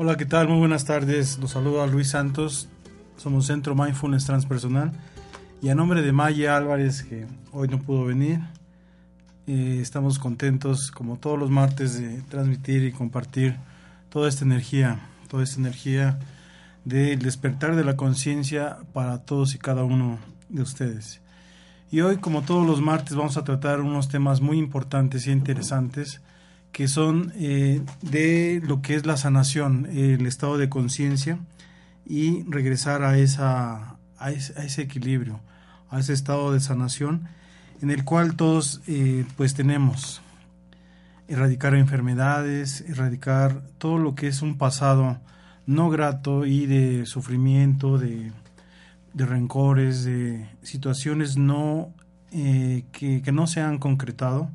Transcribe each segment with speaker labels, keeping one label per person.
Speaker 1: Hola, ¿qué tal? Muy buenas tardes. Los saludo a Luis Santos. Somos Centro Mindfulness Transpersonal. Y a nombre de Maya Álvarez, que hoy no pudo venir, eh, estamos contentos, como todos los martes, de transmitir y compartir toda esta energía, toda esta energía del despertar de la conciencia para todos y cada uno de ustedes. Y hoy, como todos los martes, vamos a tratar unos temas muy importantes y interesantes que son eh, de lo que es la sanación, el estado de conciencia y regresar a, esa, a, ese, equilibrio, a ese estado de sanación en el cual todos eh, pues tenemos erradicar enfermedades, erradicar todo lo que es un pasado no grato y de sufrimiento, de, de rencores, de situaciones no eh, que, que no se han concretado.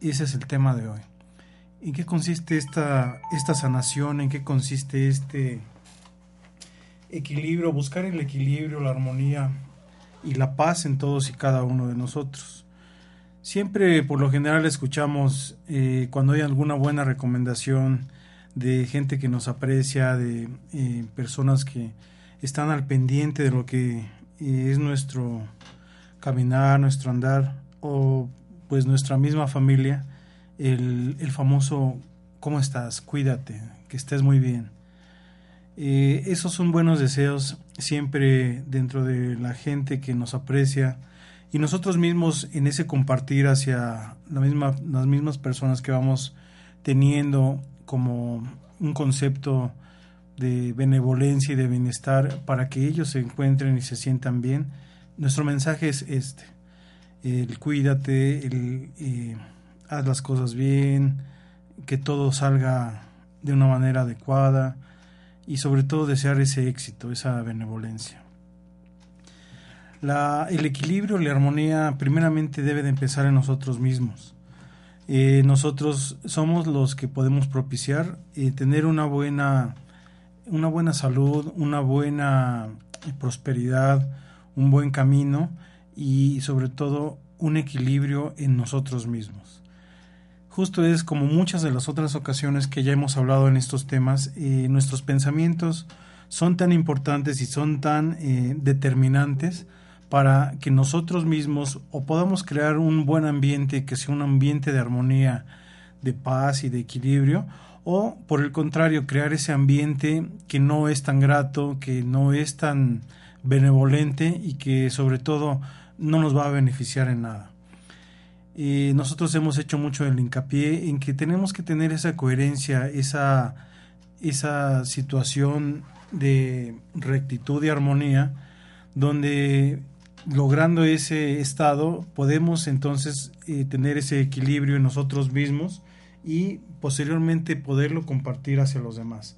Speaker 1: Ese es el tema de hoy. ¿En qué consiste esta, esta sanación? ¿En qué consiste este equilibrio? Buscar el equilibrio, la armonía y la paz en todos y cada uno de nosotros. Siempre, por lo general, escuchamos eh, cuando hay alguna buena recomendación de gente que nos aprecia, de eh, personas que están al pendiente de lo que eh, es nuestro caminar, nuestro andar o pues nuestra misma familia el, famoso ¿cómo estás? Cuídate, que estés muy bien. Eh, esos son buenos deseos siempre dentro de la gente que nos aprecia y nosotros mismos en ese compartir hacia la misma, las mismas personas que vamos teniendo como un concepto de benevolencia y de bienestar para que ellos se encuentren y se sientan bien. Nuestro mensaje es este, el cuídate, el... Eh, haz las cosas bien, que todo salga de una manera adecuada y sobre todo desear ese éxito, esa benevolencia. El equilibrio, la armonía primeramente debe de empezar en nosotros mismos. Eh, nosotros somos los que podemos propiciar eh, tener una buena, una buena salud, una buena prosperidad, un buen camino y sobre todo un equilibrio en nosotros mismos justo es como muchas de las otras ocasiones que ya hemos hablado en estos temas, eh, nuestros pensamientos son tan importantes y son tan eh, determinantes para que nosotros mismos o podamos crear un buen ambiente que sea un ambiente de armonía, de paz y de equilibrio, o por el contrario, crear ese ambiente que no es tan grato, que no es tan benevolente y que sobre todo no nos va a beneficiar en nada nosotros hemos hecho mucho el hincapié en que tenemos que tener esa coherencia, esa, esa situación de rectitud y armonía, donde logrando ese estado podemos entonces eh, tener ese equilibrio en nosotros mismos y posteriormente poderlo compartir hacia los demás.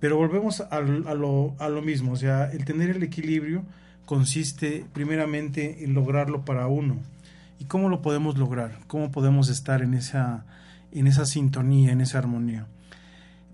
Speaker 1: Pero volvemos a, a, lo, a lo mismo, o sea, el tener el equilibrio consiste primeramente en lograrlo para uno, ¿Y cómo lo podemos lograr? ¿Cómo podemos estar en esa, en esa sintonía, en esa armonía?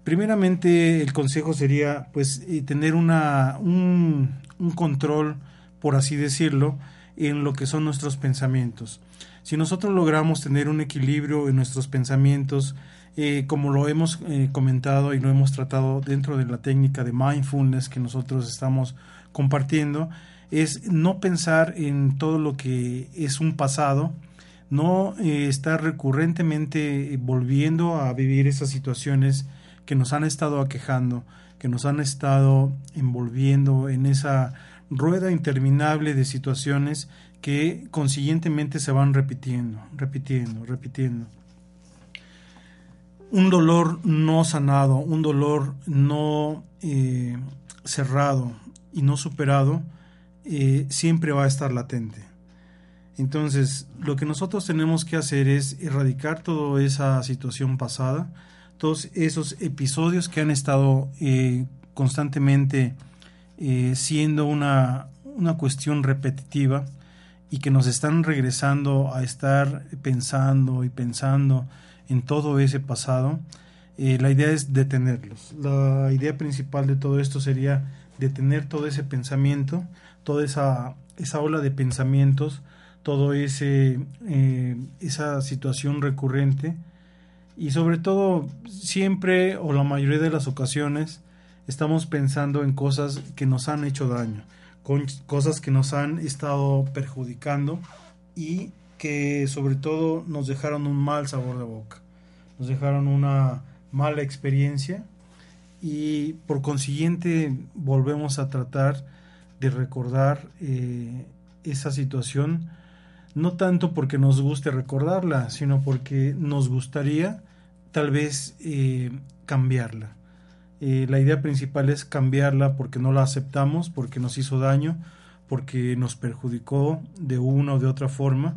Speaker 1: Primeramente, el consejo sería pues eh, tener una, un, control, por así decirlo, en lo que son nuestros pensamientos. Si nosotros logramos tener un equilibrio en nuestros pensamientos, eh, como lo hemos eh, comentado y lo hemos tratado dentro de la técnica de mindfulness que nosotros estamos compartiendo, es no pensar en todo lo que es un pasado, no eh, estar recurrentemente volviendo a vivir esas situaciones que nos han estado aquejando, que nos han estado envolviendo en esa rueda interminable de situaciones que consiguientemente se van repitiendo, repitiendo, repitiendo. Un dolor no sanado, un dolor no eh, cerrado y no superado, eh, siempre va a estar latente. Entonces, lo que nosotros tenemos que hacer es erradicar toda esa situación pasada, todos esos episodios que han estado eh, constantemente siendo una, una cuestión repetitiva y que nos están regresando a estar pensando y pensando en todo ese pasado, eh, la idea es detenerlos. La idea principal de todo esto sería detener todo ese pensamiento, toda esa, esa ola de pensamientos, todo ese eh, esa situación recurrente. Y sobre todo siempre o la mayoría de las ocasiones estamos pensando en cosas que nos han hecho daño con cosas que nos han estado perjudicando y que sobre todo nos dejaron un mal sabor de boca, nos dejaron una mala experiencia. Y por consiguiente volvemos a tratar de recordar eh, esa situación, no tanto porque nos guste recordarla, sino porque nos gustaría tal vez eh, cambiarla. Eh, la idea principal es cambiarla porque no la aceptamos, porque nos hizo daño, porque nos perjudicó de una o de otra forma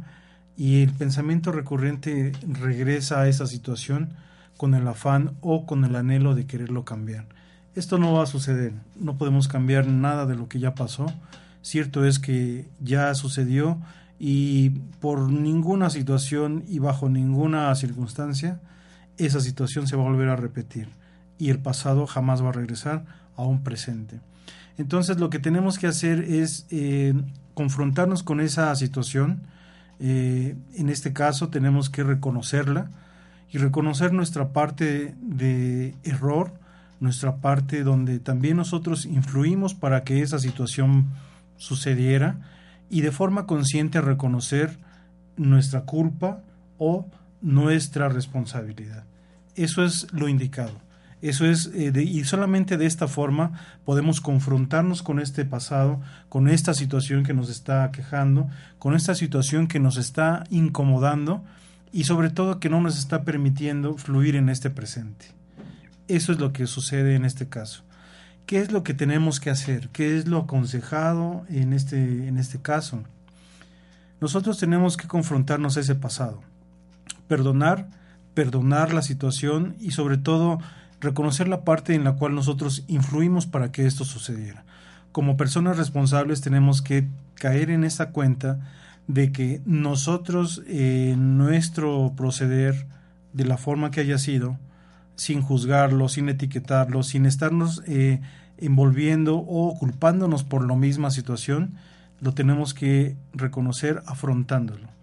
Speaker 1: y el pensamiento recurrente regresa a esa situación con el afán o con el anhelo de quererlo cambiar. Esto no va a suceder, no podemos cambiar nada de lo que ya pasó. Cierto es que ya sucedió y por ninguna situación y bajo ninguna circunstancia esa situación se va a volver a repetir y el pasado jamás va a regresar a un presente. Entonces lo que tenemos que hacer es eh, confrontarnos con esa situación. Eh, en este caso tenemos que reconocerla y reconocer nuestra parte de error, nuestra parte donde también nosotros influimos para que esa situación sucediera y de forma consciente reconocer nuestra culpa o nuestra responsabilidad. Eso es lo indicado. Eso es, eh, y solamente de esta forma podemos confrontarnos con este pasado, con esta situación que nos está quejando, con esta situación que nos está incomodando y sobre todo que no nos está permitiendo fluir en este presente. Eso es lo que sucede en este caso. ¿Qué es lo que tenemos que hacer? ¿Qué es lo aconsejado en este, en este caso? Nosotros tenemos que confrontarnos a ese pasado, perdonar, perdonar la situación y sobre todo reconocer la parte en la cual nosotros influimos para que esto sucediera. Como personas responsables tenemos que caer en esa cuenta de que nosotros, en nuestro proceder, de la forma que haya sido, sin juzgarlo, sin etiquetarlo, sin estarnos eh, envolviendo o culpándonos por la misma situación, lo tenemos que reconocer afrontándolo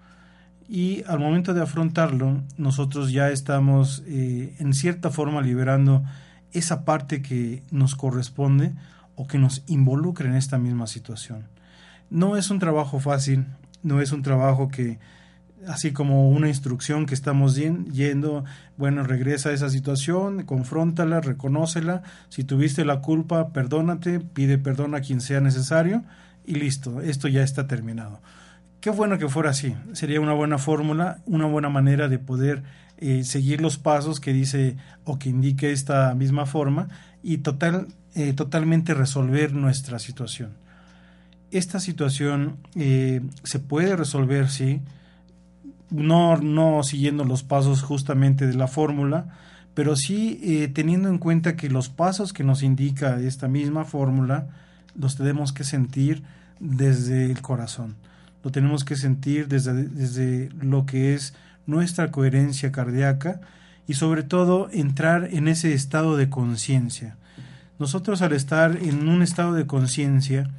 Speaker 1: y al momento de afrontarlo nosotros ya estamos eh, en cierta forma liberando esa parte que nos corresponde o que nos involucra en esta misma situación. No es un trabajo fácil, no es un trabajo que así como una instrucción que estamos yendo, bueno, regresa a esa situación, confróntala, reconócela, si tuviste la culpa, perdónate, pide perdón a quien sea necesario y listo, esto ya está terminado. Qué bueno que fuera así. Sería una buena fórmula, una buena manera de poder eh, seguir los pasos que dice o que indique esta misma forma y total, eh, totalmente resolver nuestra situación. Esta situación eh, se puede resolver, sí, no, no siguiendo los pasos justamente de la fórmula, pero sí teniendo en cuenta que los pasos que nos indica esta misma fórmula los tenemos que sentir desde el corazón lo tenemos que sentir desde, desde lo que es nuestra coherencia cardíaca y sobre todo entrar en ese estado de conciencia. Nosotros al estar en un estado de conciencia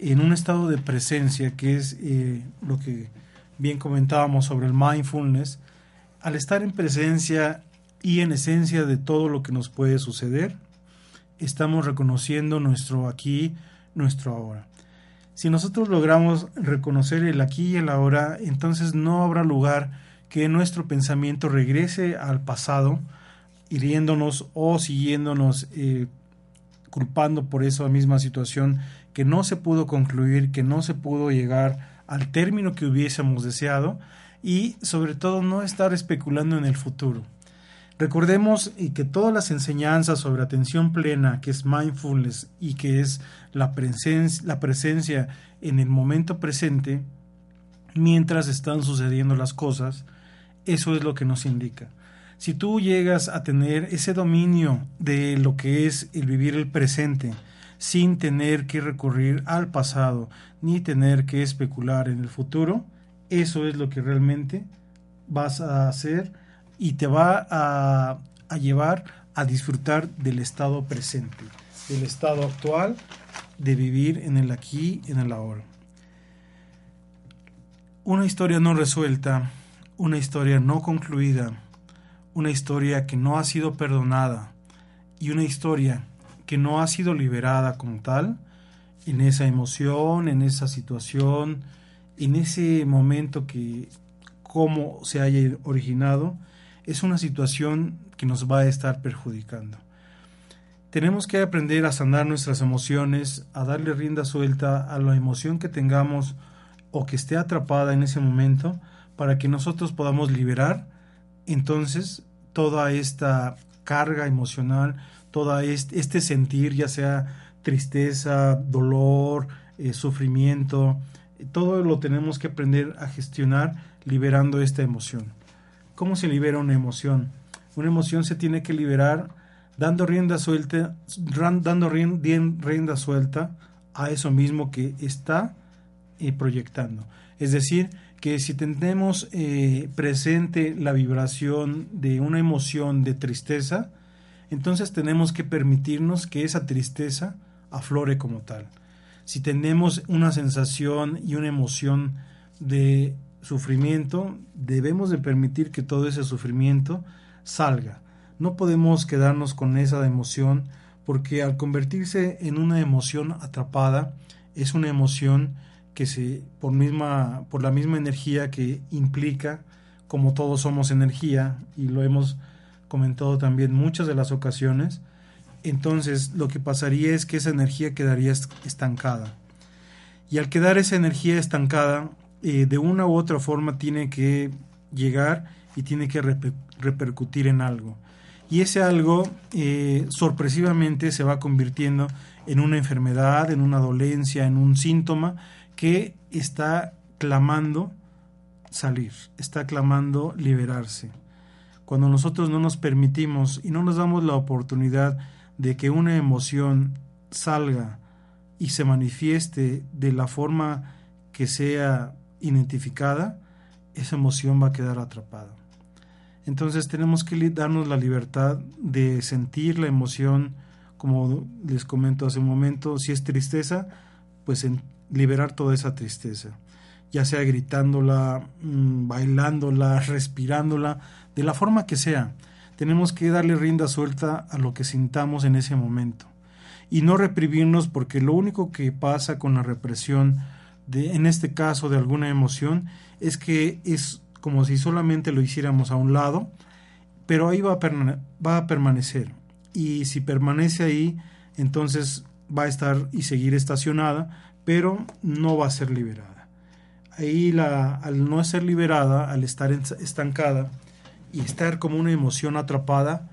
Speaker 1: en un estado de presencia, que es eh, lo que bien comentábamos sobre el mindfulness, al estar en presencia y en esencia de todo lo que nos puede suceder, estamos reconociendo nuestro aquí, nuestro ahora. Si nosotros logramos reconocer el aquí y el ahora, entonces no habrá lugar que nuestro pensamiento regrese al pasado, hiriéndonos o siguiéndonos eh, culpando por esa misma situación que no se pudo concluir, que no se pudo llegar al término que hubiésemos deseado y sobre todo no estar especulando en el futuro. Recordemos que todas las enseñanzas sobre atención plena, que es mindfulness y que es la, la presencia en el momento presente, mientras están sucediendo las cosas, eso es lo que nos indica. Si tú llegas a tener ese dominio de lo que es el vivir el presente, sin tener que recurrir al pasado, ni tener que especular en el futuro, eso es lo que realmente vas a hacer y te va a, llevar a disfrutar del estado presente, del estado actual, de vivir en el aquí, en el ahora. Una historia no resuelta, una historia no concluida, una historia que no ha sido perdonada y una historia que no ha sido liberada como tal, en esa emoción, en esa situación, en ese momento que como se haya originado, es una situación que nos va a estar perjudicando. Tenemos que aprender a sanar nuestras emociones, a darle rienda suelta a la emoción que tengamos o que esté atrapada en ese momento para que nosotros podamos liberar entonces toda esta carga emocional, todo este sentir, ya sea tristeza, dolor, eh, sufrimiento, todo lo tenemos que aprender a gestionar liberando esta emoción. ¿Cómo se libera una emoción? Una emoción se tiene que liberar dando rienda suelta, dando rienda suelta a eso mismo que está eh, proyectando. Es decir, que si tenemos eh, presente la vibración de una emoción de tristeza, entonces tenemos que permitirnos que esa tristeza aflore como tal. Si tenemos una sensación y una emoción de sufrimiento, debemos de permitir que todo ese sufrimiento salga. No podemos quedarnos con esa emoción porque al convertirse en una emoción atrapada, es una emoción que se por misma por la misma energía que implica como todos somos energía y lo hemos comentado también muchas de las ocasiones, entonces lo que pasaría es que esa energía quedaría estancada. Y al quedar esa energía estancada, eh, de una u otra forma tiene que llegar y tiene que repercutir en algo. Y ese algo eh, sorpresivamente se va convirtiendo en una enfermedad, en una dolencia, en un síntoma que está clamando salir, está clamando liberarse. Cuando nosotros no nos permitimos y no nos damos la oportunidad de que una emoción salga y se manifieste de la forma que sea identificada, esa emoción va a quedar atrapada. Entonces tenemos que darnos la libertad de sentir la emoción, como les comento hace un momento, si es tristeza, pues liberar toda esa tristeza, ya sea gritándola, mm, bailándola, respirándola, de la forma que sea. Tenemos que darle rienda suelta a lo que sintamos en ese momento y no reprimirnos porque lo único que pasa con la represión de, en este caso de alguna emoción, es que es como si solamente lo hiciéramos a un lado, pero ahí va a, va a permanecer. Y si permanece ahí, entonces va a estar y seguir estacionada, pero no va a ser liberada. Ahí la, al no ser liberada, al estar estancada y estar como una emoción atrapada,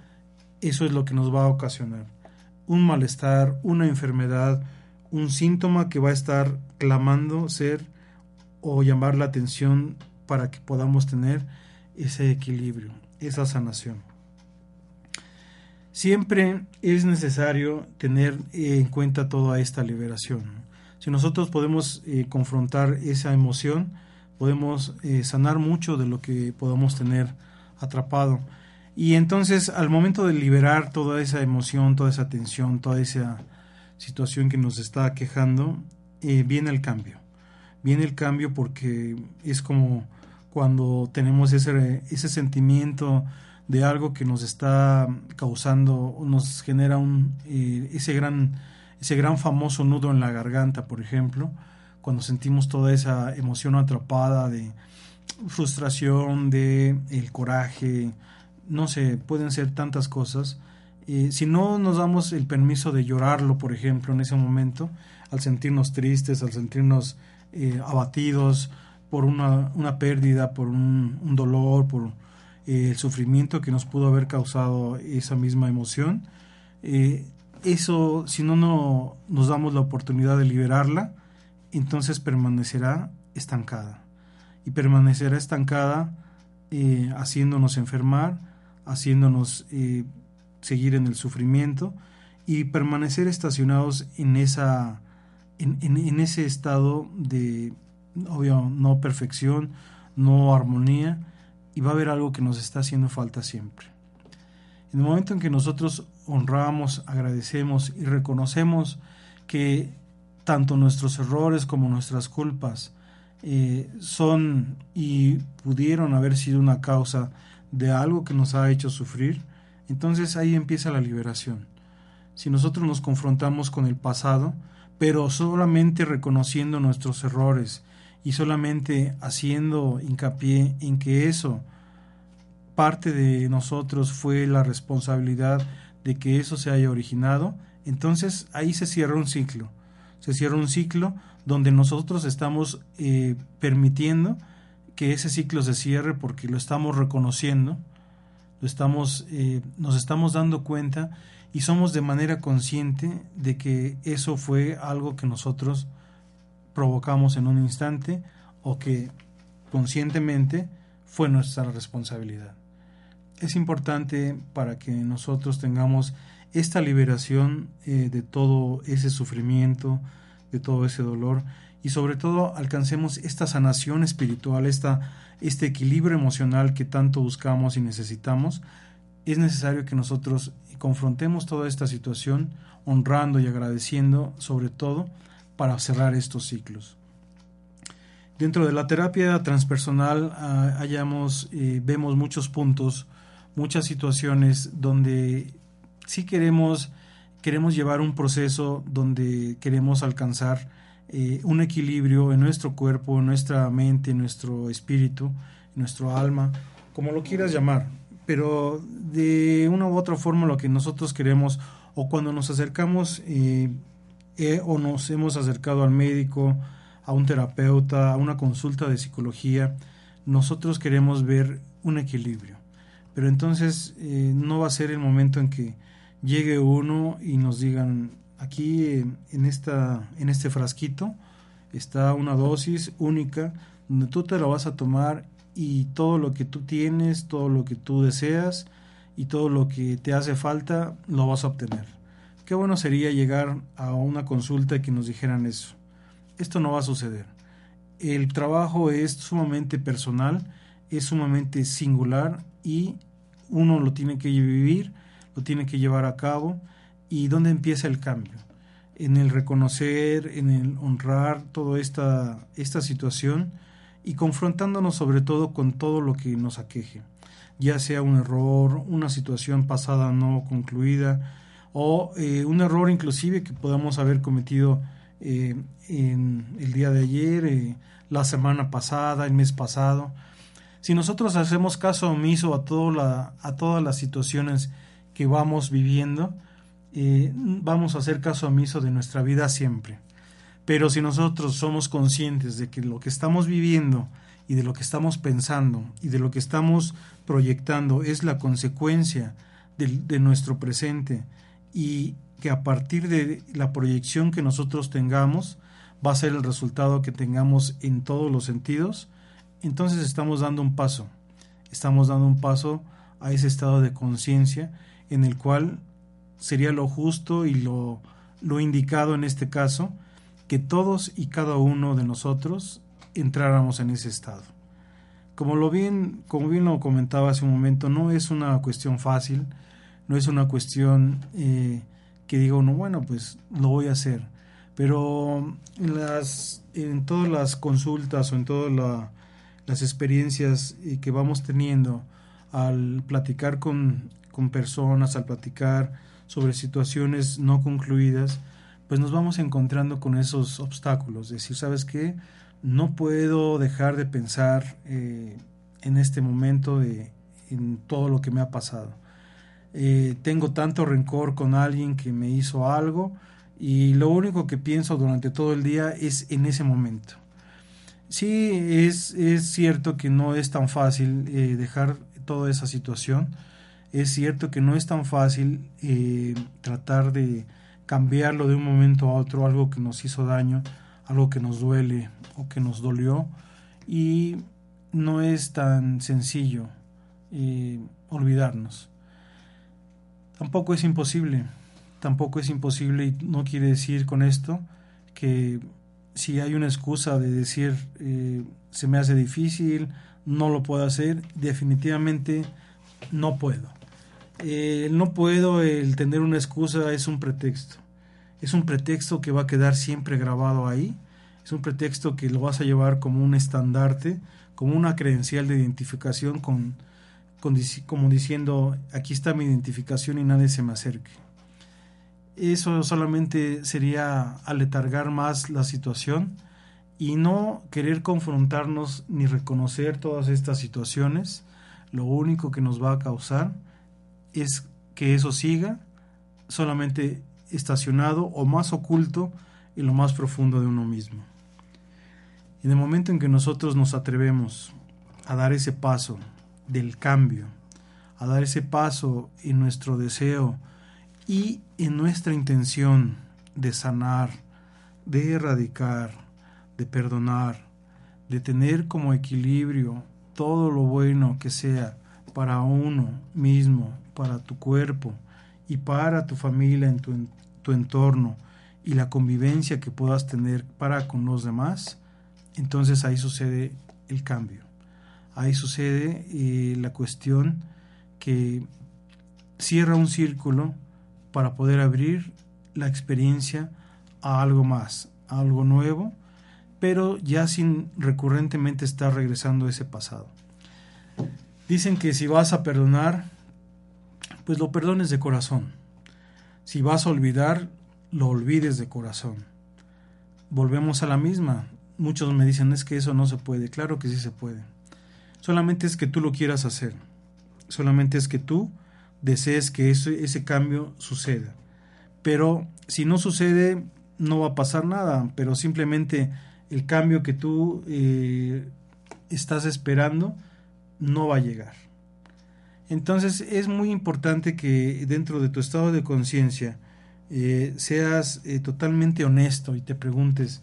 Speaker 1: eso es lo que nos va a ocasionar. Un malestar, una enfermedad, un síntoma que va a estar clamando ser o llamar la atención para que podamos tener ese equilibrio, esa sanación. Siempre es necesario tener en cuenta toda esta liberación. Si nosotros podemos eh, confrontar esa emoción, podemos eh, sanar mucho de lo que podamos tener atrapado. Y entonces al momento de liberar toda esa emoción, toda esa tensión, toda esa situación que nos está quejando, eh, viene el cambio. Viene el cambio porque es como cuando tenemos ese, ese sentimiento de algo que nos está causando, nos genera un, eh, ese, gran, ese gran famoso nudo en la garganta, por ejemplo, cuando sentimos toda esa emoción atrapada de frustración, de el coraje, no sé, pueden ser tantas cosas. Eh, si no nos damos el permiso de llorarlo, por ejemplo, en ese momento, al sentirnos tristes, al sentirnos eh, abatidos por una, una, pérdida, por un, dolor, por eh, el sufrimiento que nos pudo haber causado esa misma emoción, eso, si no, no nos damos la oportunidad de liberarla, entonces permanecerá estancada. Y permanecerá estancada haciéndonos enfermar, haciéndonos seguir en el sufrimiento y permanecer estacionados en esa en, ese estado de obvio no perfección no armonía y va a haber algo que nos está haciendo falta siempre. En el momento en que nosotros honramos agradecemos y reconocemos que tanto nuestros errores como nuestras culpas eh, son y pudieron haber sido una causa de algo que nos ha hecho sufrir entonces ahí empieza la liberación. Si nosotros nos confrontamos con el pasado, pero solamente reconociendo nuestros errores y solamente haciendo hincapié en que eso parte de nosotros fue la responsabilidad de que eso se haya originado, entonces ahí se cierra un ciclo. Se cierra un ciclo donde nosotros estamos eh, permitiendo que ese ciclo se cierre porque lo estamos reconociendo estamos, eh, nos estamos dando cuenta y somos de manera consciente de que eso fue algo que nosotros provocamos en un instante o que conscientemente fue nuestra responsabilidad. Es importante para que nosotros tengamos esta liberación eh, de todo ese sufrimiento, de todo ese dolor y sobre todo alcancemos esta sanación espiritual, esta este equilibrio emocional que tanto buscamos y necesitamos, es necesario que nosotros confrontemos toda esta situación honrando y agradeciendo sobre todo para cerrar estos ciclos. Dentro de la terapia transpersonal ah, hallamos, eh, vemos muchos puntos, muchas situaciones donde sí queremos, queremos llevar un proceso donde queremos alcanzar eh, un equilibrio en nuestro cuerpo, en nuestra mente, en nuestro espíritu, en nuestro alma, como lo quieras llamar. Pero de una u otra forma lo que nosotros queremos, o cuando nos acercamos eh, eh, o nos hemos acercado al médico, a un terapeuta, a una consulta de psicología, nosotros queremos ver un equilibrio. Pero entonces no va a ser el momento en que llegue uno y nos digan, Aquí en, esta, en este frasquito está una dosis única donde tú te la vas a tomar y todo lo que tú tienes, todo lo que tú deseas y todo lo que te hace falta lo vas a obtener. Qué bueno sería llegar a una consulta y que nos dijeran eso. Esto no va a suceder. El trabajo es sumamente personal, es sumamente singular y uno lo tiene que vivir, lo tiene que llevar a cabo y dónde empieza el cambio. En el reconocer, en el honrar toda esta, esta situación y confrontándonos sobre todo con todo lo que nos aqueje, ya sea un error, una situación pasada no concluida o eh, un error inclusive que podamos haber cometido eh, en el día de ayer, eh, la semana pasada, el mes pasado. Si nosotros hacemos caso omiso a, todas las situaciones que vamos viviendo, vamos a hacer caso omiso de nuestra vida siempre. Pero si nosotros somos conscientes de que lo que estamos viviendo y de lo que estamos pensando y de lo que estamos proyectando es la consecuencia de, nuestro presente y que a partir de la proyección que nosotros tengamos va a ser el resultado que tengamos en todos los sentidos, entonces estamos dando un paso, estamos dando un paso a ese estado de conciencia en el cual sería lo justo y lo, lo indicado en este caso, que todos y cada uno de nosotros entráramos en ese estado. Como, lo bien, como bien lo comentaba hace un momento, no es una cuestión fácil, no es una cuestión eh, que diga uno, bueno, pues lo voy a hacer, Pero en, las, en todas las consultas o en todas las experiencias eh, que vamos teniendo al platicar con, con personas, al platicar sobre situaciones no concluidas, pues nos vamos encontrando con esos obstáculos. Decir, ¿sabes qué? No puedo dejar de pensar eh, en este momento de, en todo lo que me ha pasado. Eh, tengo tanto rencor con alguien que me hizo algo y lo único que pienso durante todo el día es en ese momento. Sí, es, es cierto que no es tan fácil eh, dejar toda esa situación. Es cierto que no es tan fácil eh, tratar de cambiarlo de un momento a otro, algo que nos hizo daño, algo que nos duele o que nos dolió. Y no es tan sencillo olvidarnos. Tampoco es imposible, tampoco es imposible y no quiere decir con esto que si hay una excusa de decir eh, se me hace difícil, no lo puedo hacer, definitivamente no puedo. Eh, no puedo, el tener una excusa es un pretexto. Es un pretexto que va a quedar siempre grabado ahí. Es un pretexto que lo vas a llevar como un estandarte, como una credencial de identificación con, como diciendo, aquí está mi identificación y nadie se me acerque. Eso solamente sería aletargar más la situación y no querer confrontarnos ni reconocer todas estas situaciones. Lo único que nos va a causar es que eso siga solamente estacionado o más oculto en lo más profundo de uno mismo. En el momento en que nosotros nos atrevemos a dar ese paso del cambio, a dar ese paso en nuestro deseo y en nuestra intención de sanar, de erradicar, de perdonar, de tener como equilibrio todo lo bueno que sea para uno mismo, para tu cuerpo y para tu familia en tu, entorno y la convivencia que puedas tener para con los demás, entonces ahí sucede el cambio ahí sucede eh, la cuestión que cierra un círculo para poder abrir la experiencia a algo más, a algo nuevo, pero ya sin recurrentemente estar regresando a ese pasado. Dicen que si vas a perdonar, pues lo perdones de corazón. Si vas a olvidar, lo olvides de corazón. Volvemos a la misma. Muchos me dicen es que eso no se puede. Claro que sí se puede. Solamente es que tú lo quieras hacer. Solamente es que tú desees que ese, ese cambio suceda. Pero si no sucede, no va a pasar nada. Pero simplemente el cambio que tú eh, estás esperando no va a llegar. Entonces es muy importante que dentro de tu estado de conciencia eh, seas eh, totalmente honesto y te preguntes,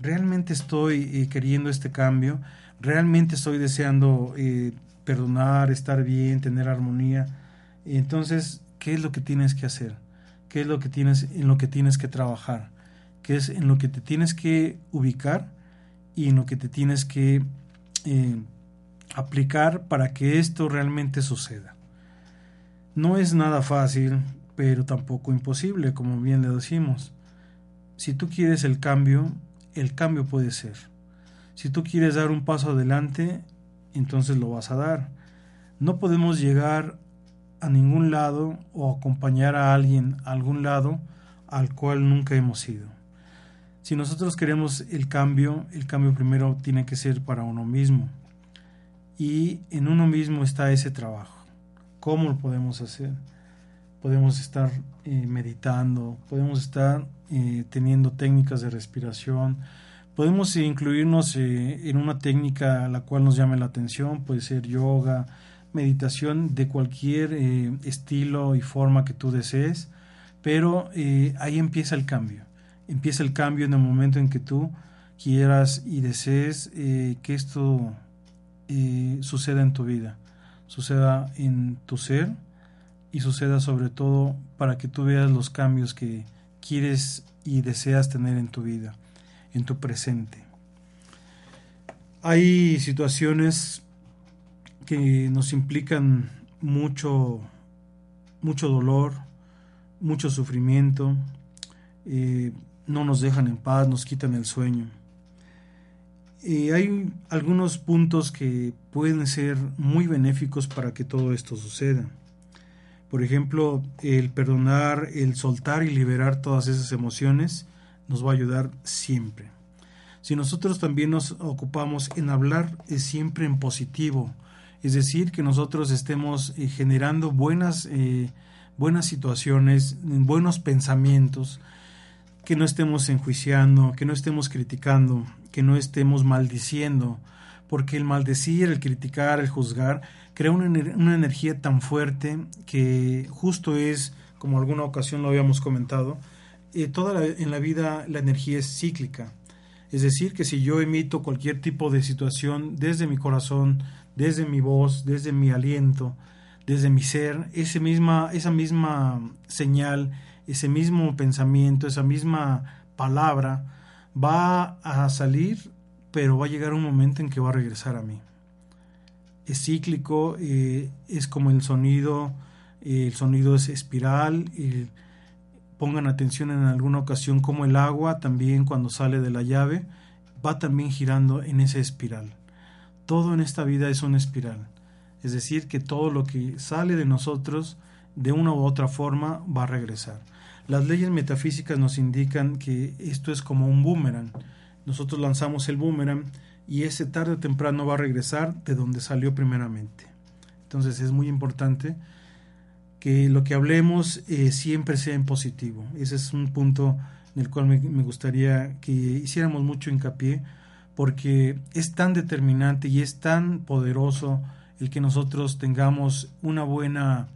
Speaker 1: ¿realmente estoy queriendo este cambio? realmente estoy deseando eh, perdonar, estar bien, tener armonía. Entonces, ¿qué es lo que tienes que hacer? ¿Qué es lo que tienes en lo que tienes que trabajar? ¿Qué es en lo que te tienes que ubicar y en lo que te tienes que eh, aplicar para que esto realmente suceda? No es nada fácil, pero tampoco imposible, como bien le decimos. Si tú quieres el cambio, el cambio puede ser. Si tú quieres dar un paso adelante, entonces lo vas a dar. No podemos llegar a ningún lado o acompañar a alguien a algún lado al cual nunca hemos ido. Si nosotros queremos el cambio, el cambio primero tiene que ser para uno mismo. Y en uno mismo está ese trabajo. ¿Cómo lo podemos hacer? Podemos estar eh, meditando, podemos estar eh, teniendo técnicas de respiración, Podemos incluirnos eh, en una técnica a la cual nos llame la atención, puede ser yoga, meditación de cualquier estilo y forma que tú desees, pero ahí empieza el cambio. Empieza el cambio en el momento en que tú quieras y desees que esto suceda en tu vida, suceda en tu ser y suceda sobre todo para que tú veas los cambios que quieres y deseas tener en tu vida en tu presente. Hay situaciones que nos implican mucho, mucho dolor, mucho sufrimiento. Eh, no nos dejan en paz, nos quitan el sueño. Hay algunos puntos que pueden ser muy benéficos para que todo esto suceda. Por ejemplo, el perdonar, el soltar y liberar todas esas emociones nos va a ayudar siempre. Si nosotros también nos ocupamos en hablar siempre en positivo, es decir, que nosotros estemos eh, generando buenas, eh, buenas situaciones, buenos pensamientos, que no estemos enjuiciando, que no estemos criticando, que no estemos maldiciendo, porque el maldecir, el criticar, el juzgar, crea una, una energía tan fuerte que justo es, como alguna ocasión lo habíamos comentado, eh, toda en la vida la energía es cíclica. Es decir, que si yo emito cualquier tipo de situación desde mi corazón, desde mi voz, desde mi aliento, desde mi ser, ese misma, esa misma señal, ese mismo pensamiento, esa misma palabra va a salir, pero va a llegar un momento en que va a regresar a mí. Es cíclico, eh, es como el sonido, eh, el sonido es espiral, pongan atención en alguna ocasión como el agua también cuando sale de la llave va también girando en esa espiral. Todo en esta vida es una espiral. Es decir, que todo lo que sale de nosotros de una u otra forma va a regresar. Las leyes metafísicas nos indican que esto es como un boomerang. Nosotros lanzamos el boomerang y ese tarde o temprano va a regresar de donde salió primeramente. Entonces es muy importante que lo que hablemos eh, siempre sea en positivo. Ese es un punto en el cual me, gustaría que hiciéramos mucho hincapié, porque es tan determinante y es tan poderoso el que nosotros tengamos una buena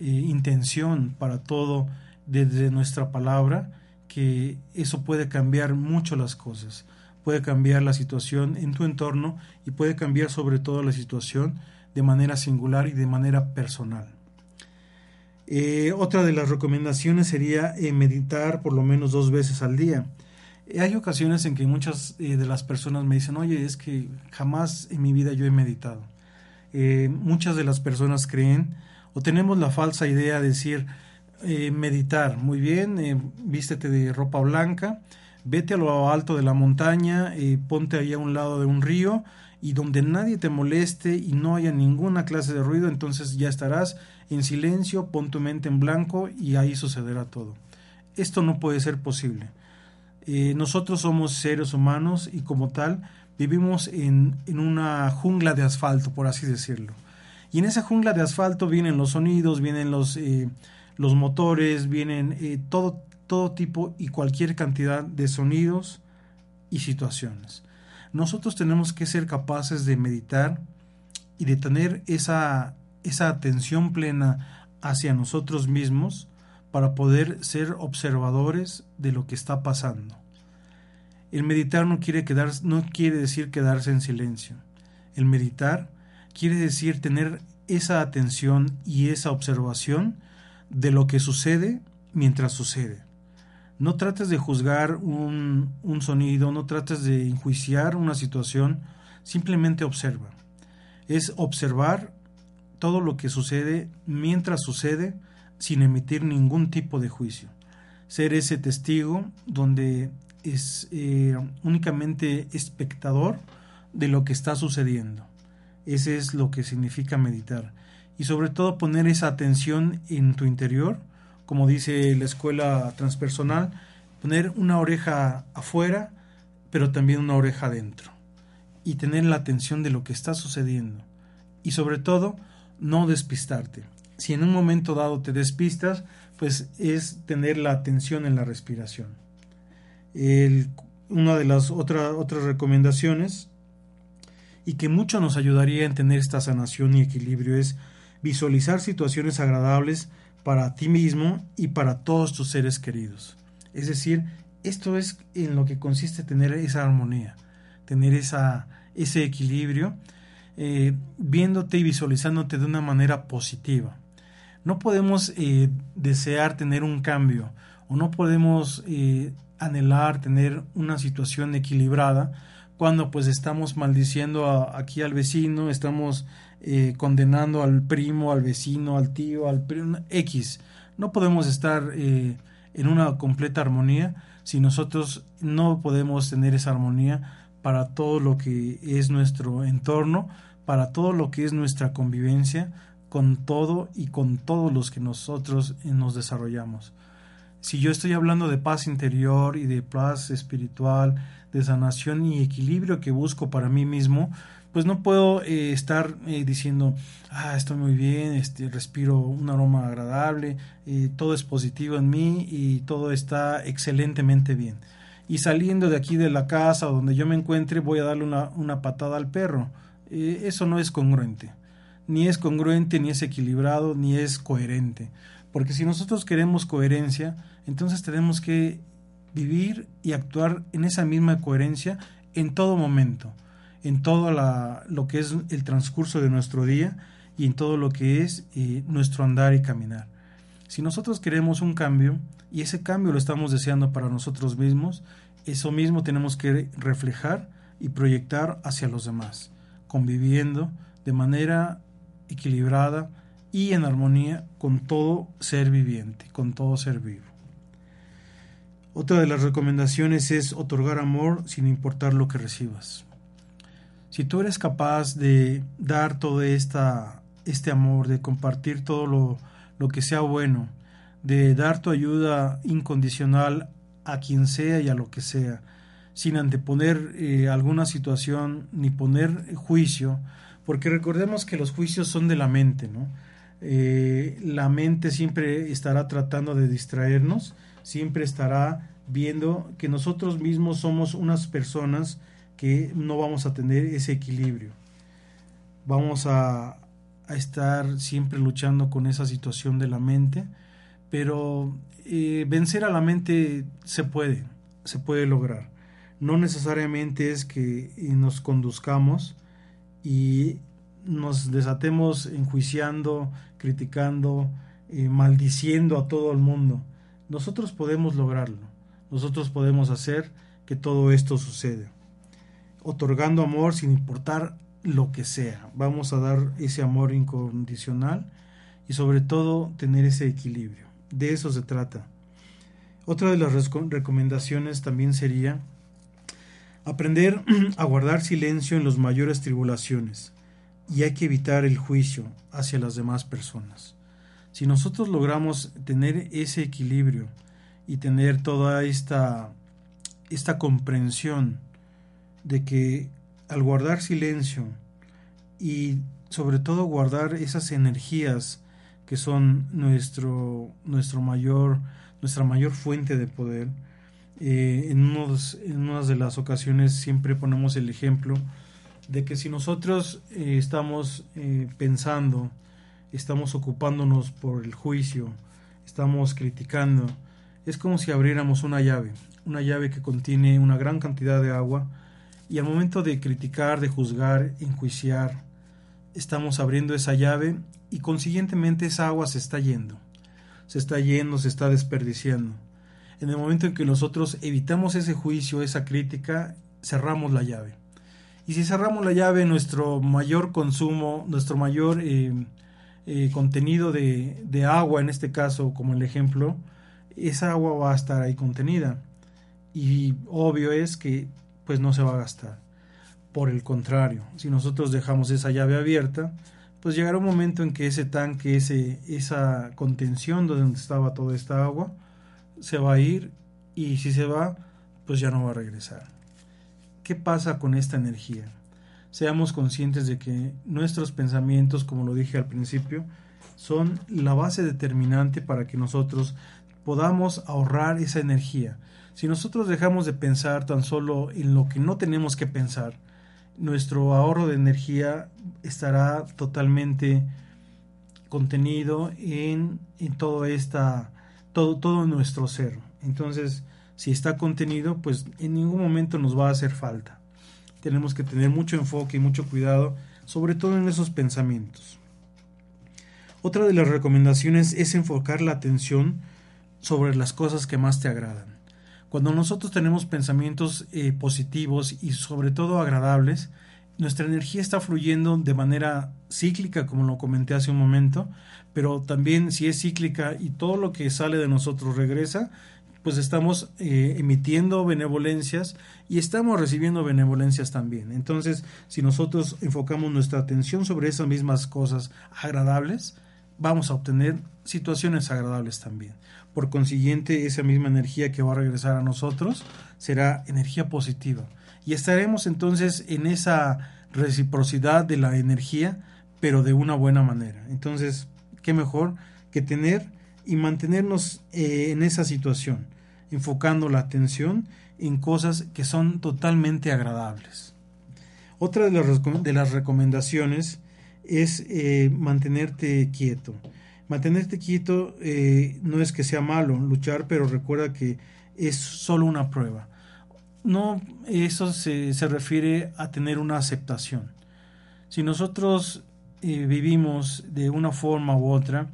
Speaker 1: eh, intención para todo desde nuestra palabra, que eso puede cambiar mucho las cosas, puede cambiar la situación en tu entorno y puede cambiar sobre todo la situación de manera singular y de manera personal. Eh, otra de las recomendaciones sería eh, meditar por lo menos dos veces al día. Eh, hay ocasiones en que muchas de las personas me dicen, oye, es que jamás en mi vida yo he meditado. muchas de las personas creen o tenemos la falsa idea de decir, meditar, muy bien, vístete de ropa blanca, vete a lo alto de la montaña, ponte ahí a un lado de un río y donde nadie te moleste y no haya ninguna clase de ruido, entonces ya estarás en silencio, pon tu mente en blanco y ahí sucederá todo. Esto no puede ser posible. Eh, nosotros somos seres humanos y como tal vivimos en, una jungla de asfalto, por así decirlo. Y en esa jungla de asfalto vienen los sonidos, vienen los, eh, los motores, vienen eh, todo, todo tipo y cualquier cantidad de sonidos y situaciones nosotros tenemos que ser capaces de meditar y de tener esa, esa atención plena hacia nosotros mismos para poder ser observadores de lo que está pasando. El meditar no quiere, quedar, no quiere decir quedarse en silencio. El meditar quiere decir tener esa atención y esa observación de lo que sucede mientras sucede. No trates de juzgar un, sonido, no trates de enjuiciar una situación, simplemente observa. Es observar todo lo que sucede mientras sucede sin emitir ningún tipo de juicio. Ser ese testigo donde es eh, únicamente espectador de lo que está sucediendo. Ese es lo que significa meditar. Y sobre todo poner esa atención en tu interior como dice la escuela transpersonal, poner una oreja afuera, pero también una oreja adentro. Y tener la atención de lo que está sucediendo. Y sobre todo, no despistarte. Si en un momento dado te despistas, pues es tener la atención en la respiración. una de las otras recomendaciones y que mucho nos ayudaría en tener esta sanación y equilibrio es visualizar situaciones agradables para ti mismo y para todos tus seres queridos. Es decir, esto es en lo que consiste tener esa armonía, tener esa, ese equilibrio, eh, viéndote y visualizándote de una manera positiva. No podemos eh, desear tener un cambio o no podemos eh, anhelar tener una situación equilibrada cuando pues estamos maldiciendo aquí al vecino, estamos eh, condenando al primo, al vecino, al tío, al primo, X. No podemos estar eh, en una completa armonía si nosotros no podemos tener esa armonía para todo lo que es nuestro entorno, para todo lo que es nuestra convivencia con todo y con todos los que nosotros nos desarrollamos. Si yo estoy hablando de paz interior y de paz espiritual, de sanación y equilibrio que busco para mí mismo, pues no puedo eh, estar eh, diciendo, ah, estoy muy bien, este, respiro un aroma agradable, eh, todo es positivo en mí y todo está excelentemente bien. Y saliendo de aquí de la casa o donde yo me encuentre, voy a darle una, una patada al perro. eso no es congruente. Ni es congruente, ni es equilibrado, ni es coherente. Porque si nosotros queremos coherencia, entonces tenemos que vivir y actuar en esa misma coherencia en todo momento en todo lo que es el transcurso de nuestro día y en todo lo que es eh, nuestro andar y caminar. Si nosotros queremos un cambio y ese cambio lo estamos deseando para nosotros mismos, eso mismo tenemos que reflejar y proyectar hacia los demás, conviviendo de manera equilibrada y en armonía con todo ser viviente, con todo ser vivo. Otra de las recomendaciones es otorgar amor sin importar lo que recibas si tú eres capaz de dar todo esta, este amor, de compartir todo lo, lo que sea bueno, de dar tu ayuda incondicional a quien sea y a lo que sea, sin anteponer eh, alguna situación ni poner juicio, porque recordemos que los juicios son de la mente, ¿no? Eh, la mente siempre estará tratando de distraernos, siempre estará viendo que nosotros mismos somos unas personas que no vamos a tener ese equilibrio. Vamos a, estar siempre luchando con esa situación de la mente, pero eh, vencer a la mente se puede, se puede lograr. No necesariamente es que nos conduzcamos y nos desatemos enjuiciando, criticando, eh, maldiciendo a todo el mundo. Nosotros podemos lograrlo. Nosotros podemos hacer que todo esto suceda otorgando amor sin importar lo que sea. Vamos a dar ese amor incondicional y sobre todo tener ese equilibrio. De eso se trata. Otra de las recomendaciones también sería aprender a guardar silencio en las mayores tribulaciones y hay que evitar el juicio hacia las demás personas. Si nosotros logramos tener ese equilibrio y tener toda esta, esta comprensión de que al guardar silencio y sobre todo guardar esas energías que son nuestro, nuestro mayor, nuestra mayor fuente de poder, eh, en, unos, en unas de las ocasiones siempre ponemos el ejemplo de que si nosotros eh, estamos eh, pensando, estamos ocupándonos por el juicio, estamos criticando, es como si abriéramos una llave, una llave que contiene una gran cantidad de agua, y al momento de criticar, de juzgar, enjuiciar, estamos abriendo esa llave y consiguientemente esa agua se está yendo. Se está yendo, se está desperdiciando. En el momento en que nosotros evitamos ese juicio, esa crítica, cerramos la llave. Y si cerramos la llave, nuestro mayor consumo, nuestro mayor eh, eh, contenido de, de agua, en este caso como el ejemplo, esa agua va a estar ahí contenida. Y obvio es que pues no se va a gastar. Por el contrario, si nosotros dejamos esa llave abierta, pues llegará un momento en que ese tanque, ese, esa contención donde estaba toda esta agua, se va a ir y si se va, pues ya no va a regresar. ¿Qué pasa con esta energía? Seamos conscientes de que nuestros pensamientos, como lo dije al principio, son la base determinante para que nosotros podamos ahorrar esa energía. Si nosotros dejamos de pensar tan solo en lo que no tenemos que pensar, nuestro ahorro de energía estará totalmente contenido en, todo esta todo todo nuestro ser entonces si está contenido pues en ningún momento nos va a hacer falta. Tenemos que tener mucho enfoque y mucho cuidado sobre todo en esos pensamientos. Otra de las recomendaciones es enfocar la atención sobre las cosas que más te agradan. Cuando nosotros tenemos pensamientos eh, positivos y sobre todo agradables, nuestra energía está fluyendo de manera cíclica, como lo comenté hace un momento, pero también si es cíclica y todo lo que sale de nosotros regresa, pues estamos eh, emitiendo benevolencias y estamos recibiendo benevolencias también. Entonces, si nosotros enfocamos nuestra atención sobre esas mismas cosas agradables, vamos a obtener situaciones agradables también. Por consiguiente, esa misma energía que va a regresar a nosotros será energía positiva. Y estaremos entonces en esa reciprocidad de la energía, pero de una buena manera. Entonces, qué mejor que tener y mantenernos eh, en esa situación, enfocando la atención en cosas que son totalmente agradables. Otra de las, recomendaciones es eh, mantenerte quieto. Mantenerte quieto eh, no es que sea malo luchar, pero recuerda que es solo una prueba. No, eso se, se refiere a tener una aceptación. Si nosotros vivimos de una forma u otra,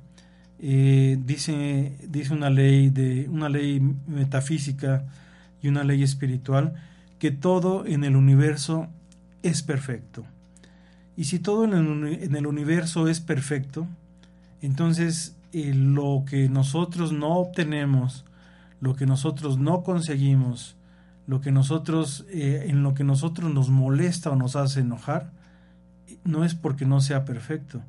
Speaker 1: eh, dice, dice una ley de una ley metafísica y una ley espiritual que todo en el universo es perfecto. Y si todo en el, universo es perfecto, entonces eh, lo que nosotros no obtenemos, lo que nosotros no conseguimos, lo que nosotros, eh, en lo que nosotros nos molesta o nos hace enojar, no es porque no sea perfecto,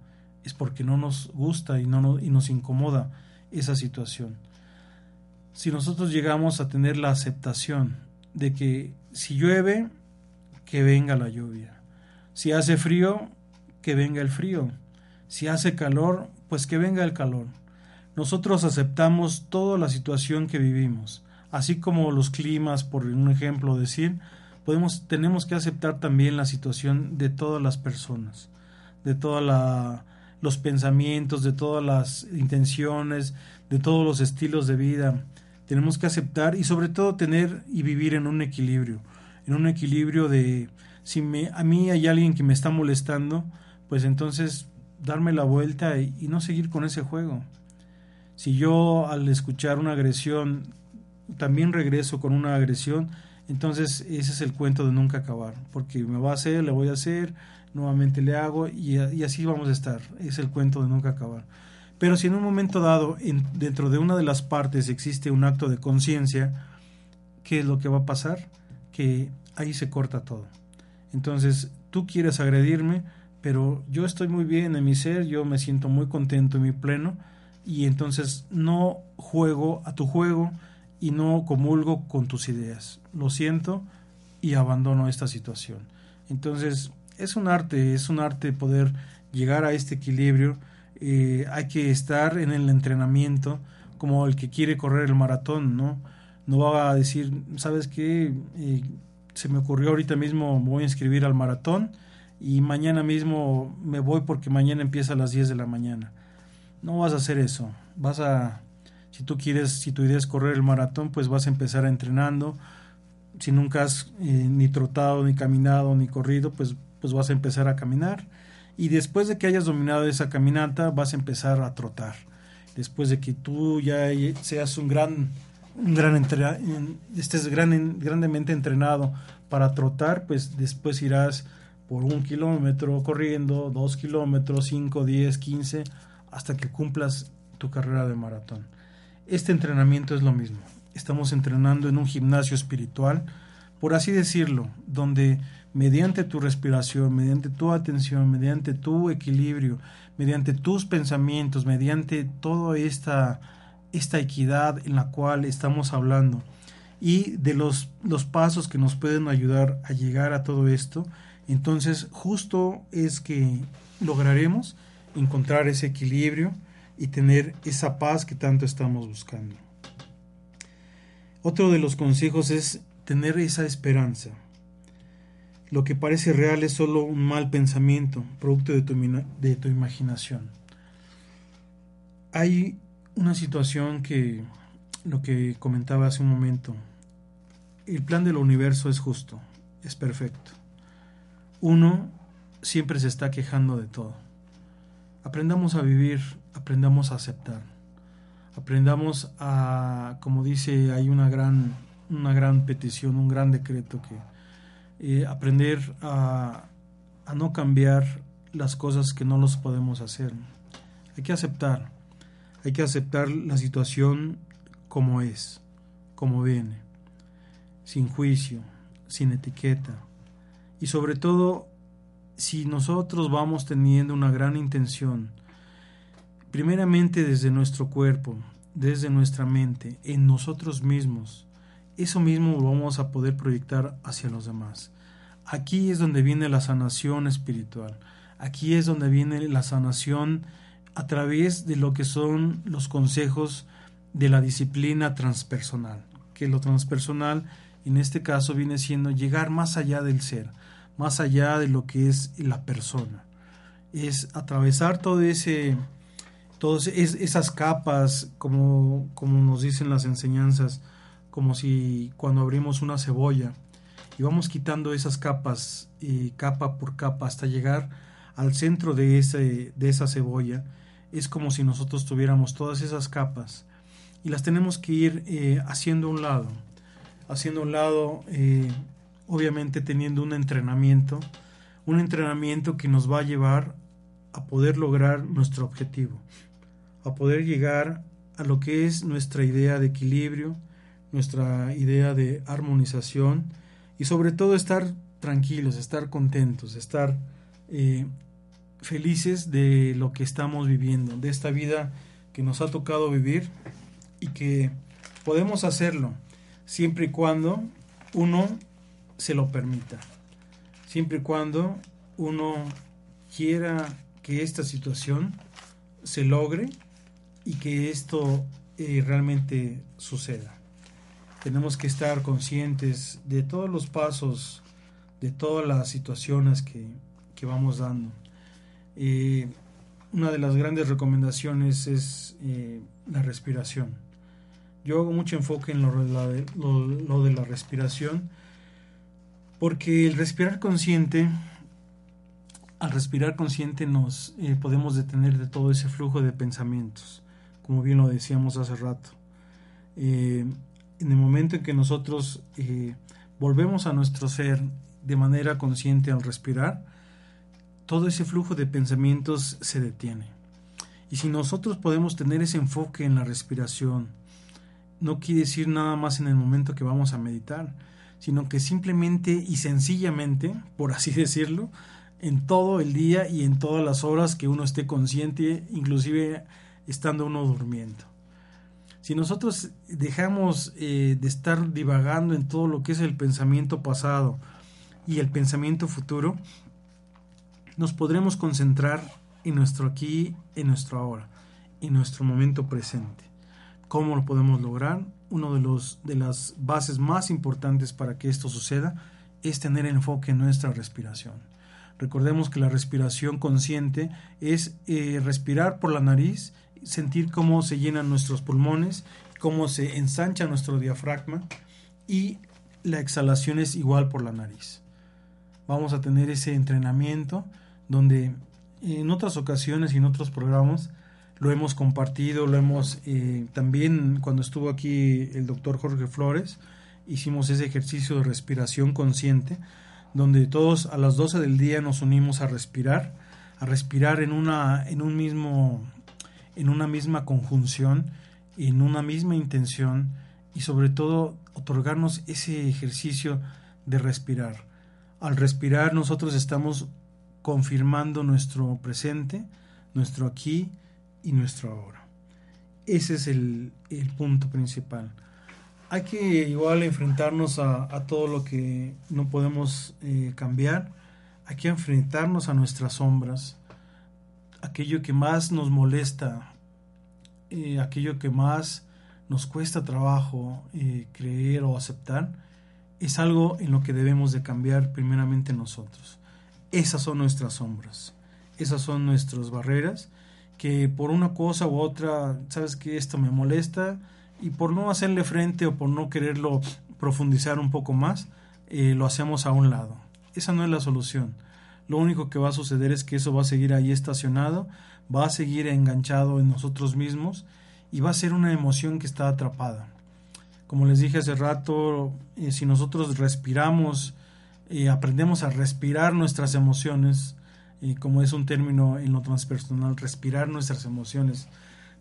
Speaker 1: es porque no nos gusta y, no y nos incomoda esa situación. Si nosotros llegamos a tener la aceptación de que si llueve, que venga la lluvia. Si hace frío, que venga el frío. Si hace calor, pues que venga el calor. Nosotros aceptamos toda la situación que vivimos, así como los climas, por un ejemplo decir, podemos, tenemos que aceptar también la situación de todas las personas, de toda la, los pensamientos, de todas las intenciones, de todos los estilos de vida. Tenemos que aceptar y sobre todo tener y vivir en un equilibrio, en un equilibrio de si a mí hay alguien que me está molestando, pues entonces darme la vuelta y, y no seguir con ese juego. Si yo al escuchar una agresión también regreso con una agresión, entonces ese es el cuento de nunca acabar, porque me va a hacer, le voy a hacer, nuevamente le hago y, así vamos a estar. Es el cuento de nunca acabar. Pero si en un momento dado, dentro de una de las partes existe un acto de conciencia, ¿qué es lo que va a pasar? Que ahí se corta todo. Entonces, tú quieres agredirme, pero yo estoy muy bien en mi ser, yo me siento muy contento en mi pleno, y entonces no juego a tu juego y no comulgo con tus ideas. Lo siento y abandono esta situación. Entonces, es un arte, es un arte poder llegar a este equilibrio. Eh, hay que estar en el entrenamiento como el que quiere correr el maratón, ¿no? No va a decir, ¿sabes qué? Eh, se me ocurrió ahorita mismo, voy a inscribir al maratón y mañana mismo me voy porque mañana empieza a las 10 de la mañana. No vas a hacer eso. Vas a, si tú quieres, si tu idea es correr el maratón, pues vas a empezar entrenando. Si nunca has eh, ni trotado, ni caminado, ni corrido, pues pues vas a empezar a caminar y después de que hayas dominado esa caminata vas a empezar a trotar. Después de que tú ya seas un gran un gran estés gran, grandemente entrenado para trotar, pues después irás por un kilómetro corriendo, dos kilómetros, cinco, diez, quince, hasta que cumplas tu carrera de maratón. Este entrenamiento es lo mismo. Estamos entrenando en un gimnasio espiritual, por así decirlo, donde mediante tu respiración, mediante tu atención, mediante tu equilibrio, mediante tus pensamientos, mediante toda esta, esta equidad en la cual estamos hablando y de los, los pasos que nos pueden ayudar a llegar a todo esto, entonces justo es que lograremos encontrar ese equilibrio y tener esa paz que tanto estamos buscando. Otro de los consejos es tener esa esperanza. Lo que parece real es solo un mal pensamiento, producto de tu, de tu imaginación. Hay una situación que, lo que comentaba hace un momento, el plan del universo es justo, es perfecto. Uno siempre se está quejando de todo. Aprendamos a vivir, aprendamos a aceptar. Aprendamos a, como dice, hay una gran, una gran petición, un gran decreto que eh, aprender a, no cambiar las cosas que no los podemos hacer. Hay que aceptar, hay que aceptar la situación como es, como viene, sin juicio, sin etiqueta. Y sobre todo, si nosotros vamos teniendo una gran intención, primeramente desde nuestro cuerpo, desde nuestra mente, en nosotros mismos, eso mismo lo vamos a poder proyectar hacia los demás. Aquí es donde viene la sanación espiritual. Aquí es donde viene la sanación a través de lo que son los consejos de la disciplina transpersonal. Que lo transpersonal en este caso viene siendo llegar más allá del ser, más allá de lo que es la persona. Es atravesar todo ese todas esas capas, como, como nos dicen las enseñanzas, como si cuando abrimos una cebolla y vamos quitando esas capas, y capa por capa, hasta llegar al centro de, ese, de esa cebolla, es como si nosotros tuviéramos todas esas capas y las tenemos que ir eh, haciendo un lado, haciendo un lado, eh, obviamente teniendo un entrenamiento, un entrenamiento que nos va a llevar a poder lograr nuestro objetivo a poder llegar a lo que es nuestra idea de equilibrio, nuestra idea de armonización y sobre todo estar tranquilos, estar contentos, estar eh, felices de lo que estamos viviendo, de esta vida que nos ha tocado vivir y que podemos hacerlo siempre y cuando uno se lo permita, siempre y cuando uno quiera que esta situación se logre y que esto eh, realmente suceda. Tenemos que estar conscientes de todos los pasos, de todas las situaciones que, vamos dando. Eh, una de las grandes recomendaciones es eh, la respiración. Yo hago mucho enfoque en lo, de la respiración porque el respirar consciente, al respirar consciente nos podemos detener de todo ese flujo de pensamientos como bien lo decíamos hace rato. Eh, en el momento en que nosotros eh, volvemos a nuestro ser de manera consciente al respirar, todo ese flujo de pensamientos se detiene. Y si nosotros podemos tener ese enfoque en la respiración, no quiere decir nada más en el momento que vamos a meditar, sino que simplemente y sencillamente, por así decirlo, en todo el día y en todas las horas que uno esté consciente, inclusive estando uno durmiendo. Si nosotros dejamos eh, de estar divagando en todo lo que es el pensamiento pasado y el pensamiento futuro, nos podremos concentrar en nuestro aquí, en nuestro ahora, en nuestro momento presente. ¿Cómo lo podemos lograr? Uno de, de las bases más importantes para que esto suceda es tener enfoque en nuestra respiración. Recordemos que la respiración consciente es eh, respirar por la nariz sentir cómo se llenan nuestros pulmones, cómo se ensancha nuestro diafragma y la exhalación es igual por la nariz. Vamos a tener ese entrenamiento donde en otras ocasiones y en otros programas lo hemos compartido, lo hemos eh, también cuando estuvo aquí el doctor Jorge Flores, hicimos ese ejercicio de respiración consciente, donde todos a las 12 del día nos unimos a respirar, a respirar en, una, en un mismo en una misma conjunción, en una misma intención y sobre todo otorgarnos ese ejercicio de respirar. Al respirar nosotros estamos confirmando nuestro presente, nuestro aquí y nuestro ahora. Ese es el, punto principal. Hay que igual enfrentarnos a, todo lo que no podemos eh, cambiar. Hay que enfrentarnos a nuestras sombras, aquello que más nos molesta, eh, aquello que más nos cuesta trabajo eh, creer o aceptar, es algo en lo que debemos de cambiar primeramente nosotros. Esas son nuestras sombras, esas son nuestras barreras, que por una cosa u otra, sabes que esto me molesta, y por no hacerle frente o por no quererlo profundizar un poco más, eh, lo hacemos a un lado. Esa no es la solución lo único que va a suceder es que eso va a seguir ahí estacionado, va a seguir enganchado en nosotros mismos y va a ser una emoción que está atrapada. Como les dije hace rato, eh, si nosotros respiramos, eh, aprendemos a respirar nuestras emociones, eh, como es un término en lo transpersonal, respirar nuestras emociones.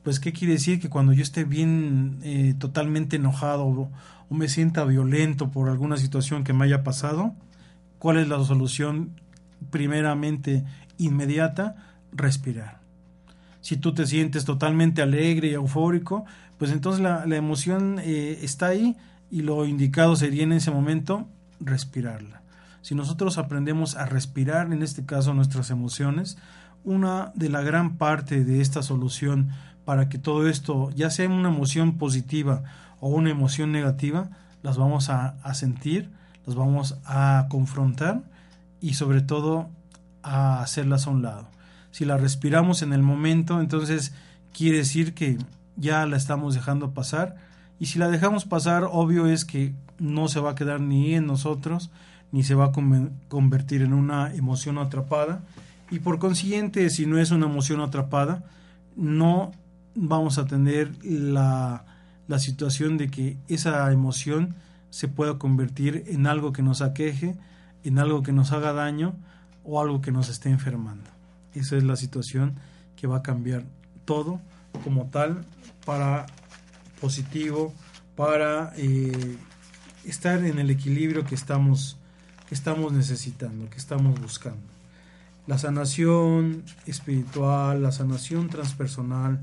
Speaker 1: Pues, ¿qué quiere decir? Que cuando yo esté bien, eh, totalmente enojado o, o me sienta violento por alguna situación que me haya pasado, ¿cuál es la solución primeramente inmediata? Respirar. Si tú te sientes totalmente alegre y eufórico, pues entonces la, emoción eh, está ahí y lo indicado sería en ese momento respirarla. Si nosotros aprendemos a respirar, en este caso nuestras emociones, una de la gran parte de esta solución para que todo esto, ya sea una emoción positiva o una emoción negativa, las vamos a sentir, las vamos a confrontar y sobre todo a hacerlas a un lado. Si la respiramos en el momento, entonces quiere decir que ya la estamos dejando pasar y si la dejamos pasar, obvio es que no se va a quedar ni en nosotros, ni se va a convertir en una emoción atrapada. Y por consiguiente, si no es una emoción atrapada, no vamos a tener la, la situación de que esa emoción se pueda convertir en algo que nos aqueje, en algo que nos haga daño o algo que nos esté enfermando. Esa es la situación que va a cambiar todo como tal para positivo, para eh, estar en el equilibrio que estamos, que estamos necesitando, que estamos buscando. La sanación espiritual, la sanación transpersonal,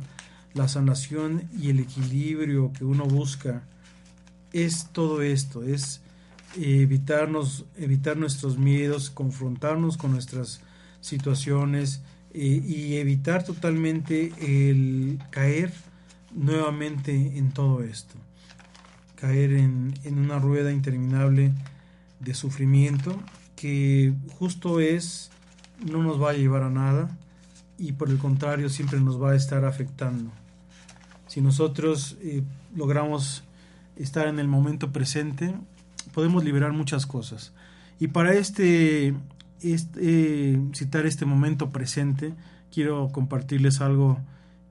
Speaker 1: la sanación y el equilibrio que uno busca es todo esto, es evitarnos, evitar nuestros miedos, confrontarnos con nuestras situaciones eh, y evitar totalmente el caer nuevamente en todo esto, caer en, en una rueda interminable de sufrimiento que justo es, no nos va a llevar a nada y por el contrario siempre nos va a estar afectando. Si nosotros eh, logramos estar en el momento presente, podemos liberar muchas cosas. Y para este, este citar este momento presente, quiero compartirles algo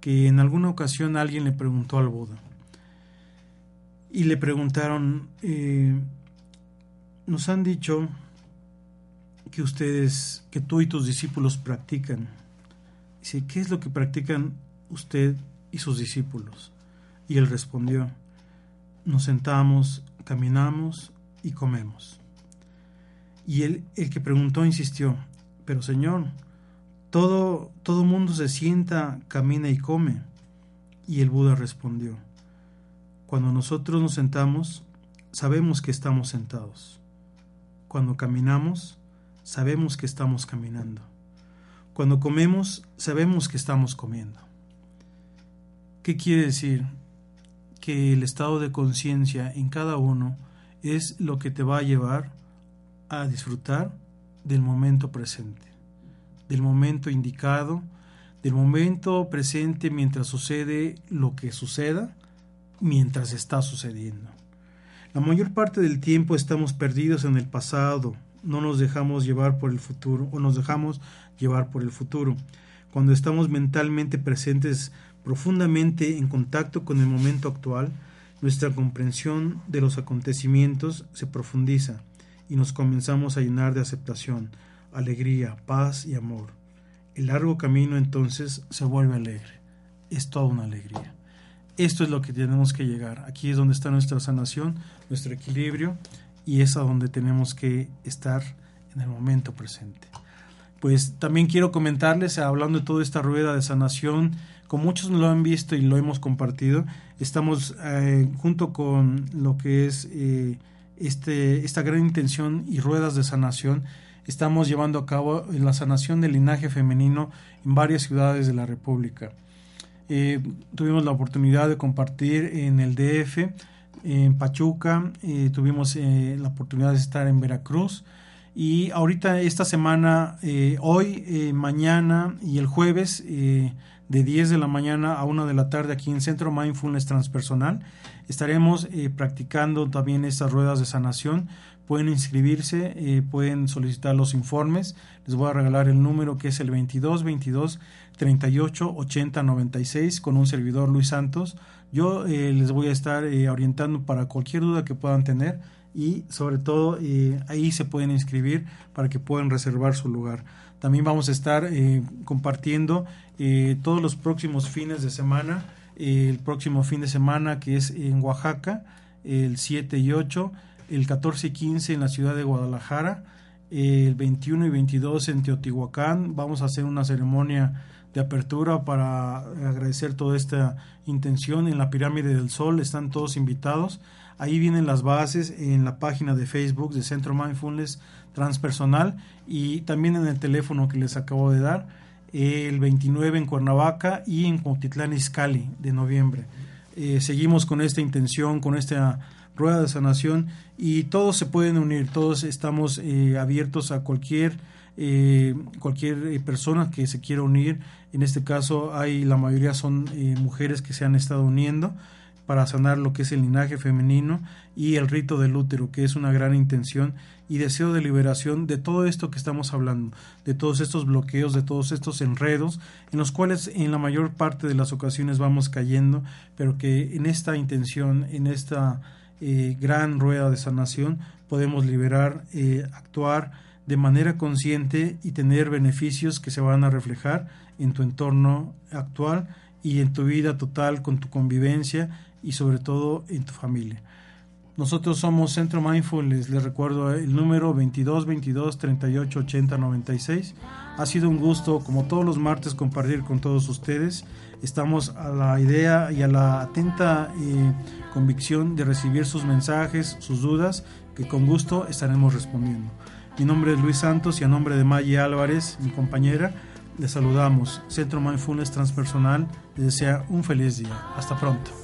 Speaker 1: que en alguna ocasión alguien le preguntó al Buda. Y le preguntaron, eh, nos han dicho que ustedes, que tú y tus discípulos practican. Dice, ¿qué es lo que practican usted y sus discípulos? Y él respondió, nos sentamos, caminamos y comemos. Y él, el que preguntó, insistió, pero Señor, todo, todo mundo se sienta, camina y come. Y el Buda respondió, cuando nosotros nos sentamos, sabemos que estamos sentados. Cuando caminamos, sabemos que estamos caminando. Cuando comemos, sabemos que estamos comiendo. ¿Qué quiere decir? Que el estado de conciencia en cada uno es lo que te va a llevar a disfrutar del momento presente del momento indicado, del momento presente mientras sucede lo que suceda, mientras está sucediendo. La mayor parte del tiempo estamos perdidos en el pasado, no nos dejamos llevar por el futuro o nos dejamos llevar por el futuro. Cuando estamos mentalmente presentes profundamente en contacto con el momento actual, nuestra comprensión de los acontecimientos se profundiza y nos comenzamos a llenar de aceptación, alegría, paz y amor. El largo camino entonces se vuelve alegre. Es toda una alegría. Esto es lo que tenemos que llegar. Aquí es donde está nuestra sanación, nuestro equilibrio y es a donde tenemos que estar en el momento presente. Pues también quiero comentarles, hablando de toda esta rueda de sanación, como muchos lo han visto y lo hemos compartido, estamos eh, junto con lo que es eh, este, esta gran intención y ruedas de sanación, estamos llevando a cabo la sanación del linaje femenino en varias ciudades de la República. Eh, tuvimos la oportunidad de compartir en el DF, en Pachuca, eh, tuvimos eh, la oportunidad de estar en Veracruz y ahorita esta semana, hoy, mañana y el jueves, de 10 de la mañana a 1 de la tarde aquí en Centro Mindfulness Transpersonal, estaremos practicando también estas ruedas de sanación pueden inscribirse, eh, pueden solicitar los informes. Les voy a regalar el número que es el 22 22 38 80 96 con un servidor Luis Santos. Yo eh, les voy a estar eh, orientando para cualquier duda que puedan tener y sobre todo ahí se pueden inscribir para que puedan reservar su lugar. También vamos a estar eh, compartiendo eh, todos los próximos fines de semana, el próximo fin de semana que es en Oaxaca, el 7 y 8, el 14 y 15 en la ciudad de Guadalajara, el 21 y 22 en Teotihuacán. Vamos a hacer una ceremonia de apertura para agradecer toda esta intención en la pirámide del sol. Están todos invitados. Ahí vienen las bases en la página de Facebook de Centro Mindfulness Transpersonal y también en el teléfono que les acabo de dar, el 29 en Cuernavaca y en Cuautitlán Izcalli de noviembre. Eh, seguimos con esta intención, con esta rueda de sanación y todos se pueden unir, todos estamos eh, abiertos a cualquier eh, cualquier persona que se quiera unir. En este caso hay la mayoría son mujeres que se han estado uniendo para sanar lo que es el linaje femenino y el rito del útero, que es una gran intención y deseo de liberación de todo esto que estamos hablando, de todos estos bloqueos, de todos estos enredos, en los cuales en la mayor parte de las ocasiones vamos cayendo, pero que en esta intención, en esta eh, gran rueda de sanación, podemos liberar, eh, actuar de manera consciente y tener beneficios que se van a reflejar en tu entorno actual y en tu vida total con tu convivencia y sobre todo en tu familia. Nosotros somos Centro Mindfulness, les recuerdo el número 22 22 38 80 96. Ha sido un gusto, como todos los martes, compartir con todos ustedes. Estamos a la idea y a la atenta eh, convicción de recibir sus mensajes, sus dudas, que con gusto estaremos respondiendo. Mi nombre es Luis Santos y a nombre de Maggie Álvarez, mi compañera, les saludamos. Centro Mindfulness Transpersonal les desea un feliz día. Hasta pronto.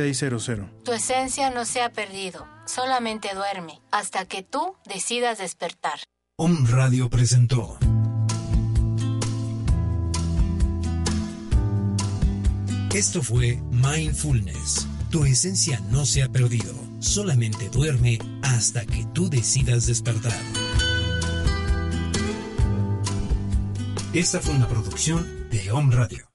Speaker 2: tu esencia no se ha perdido, solamente duerme hasta que tú decidas despertar.
Speaker 3: Om Radio presentó. Esto fue Mindfulness. Tu esencia no se ha perdido, solamente duerme hasta que tú decidas despertar. Esta fue una producción de Om Radio.